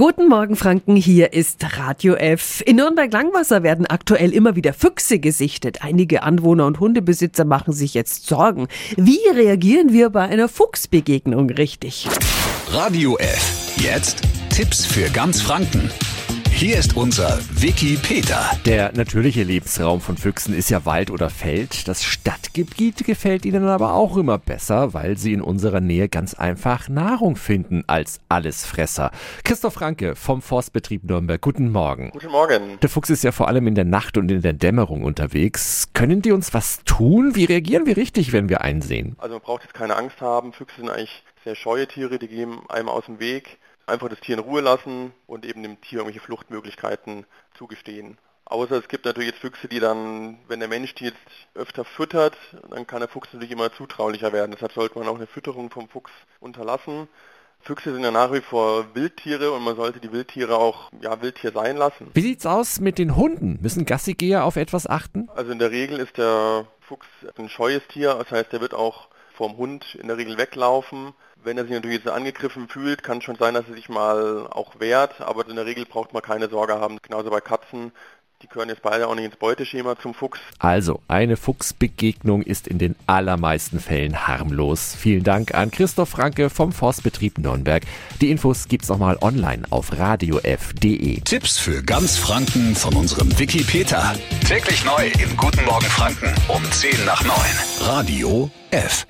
Guten Morgen, Franken. Hier ist Radio F. In Nürnberg-Langwasser werden aktuell immer wieder Füchse gesichtet. Einige Anwohner und Hundebesitzer machen sich jetzt Sorgen. Wie reagieren wir bei einer Fuchsbegegnung richtig? Radio F. Jetzt Tipps für ganz Franken. Hier ist unser Wiki Peter. Der natürliche Lebensraum von Füchsen ist ja Wald oder Feld. Das Stadtgebiet gefällt ihnen aber auch immer besser, weil sie in unserer Nähe ganz einfach Nahrung finden als Allesfresser. Christoph Franke vom Forstbetrieb Nürnberg. Guten Morgen. Guten Morgen. Der Fuchs ist ja vor allem in der Nacht und in der Dämmerung unterwegs. Können die uns was tun? Wie reagieren wir richtig, wenn wir einsehen? Also man braucht jetzt keine Angst haben. Füchse sind eigentlich sehr scheue Tiere, die gehen einem aus dem Weg einfach das Tier in Ruhe lassen und eben dem Tier irgendwelche Fluchtmöglichkeiten zugestehen. Außer es gibt natürlich jetzt Füchse, die dann, wenn der Mensch die jetzt öfter füttert, dann kann der Fuchs natürlich immer zutraulicher werden. Deshalb sollte man auch eine Fütterung vom Fuchs unterlassen. Füchse sind ja nach wie vor Wildtiere und man sollte die Wildtiere auch ja, Wildtier sein lassen. Wie sieht's aus mit den Hunden? Müssen Gassigeher auf etwas achten? Also in der Regel ist der Fuchs ein scheues Tier, das heißt, der wird auch vom Hund in der Regel weglaufen. Wenn er sich natürlich jetzt angegriffen fühlt, kann schon sein, dass er sich mal auch wehrt, aber in der Regel braucht man keine Sorge haben. Genauso bei Katzen, die gehören jetzt beide auch nicht ins Beuteschema zum Fuchs. Also, eine Fuchsbegegnung ist in den allermeisten Fällen harmlos. Vielen Dank an Christoph Franke vom Forstbetrieb Nürnberg. Die Infos gibt's nochmal online auf radiof.de. Tipps für ganz Franken von unserem Wiki Peter. Täglich neu im Guten Morgen Franken um 10 nach 9. Radio F.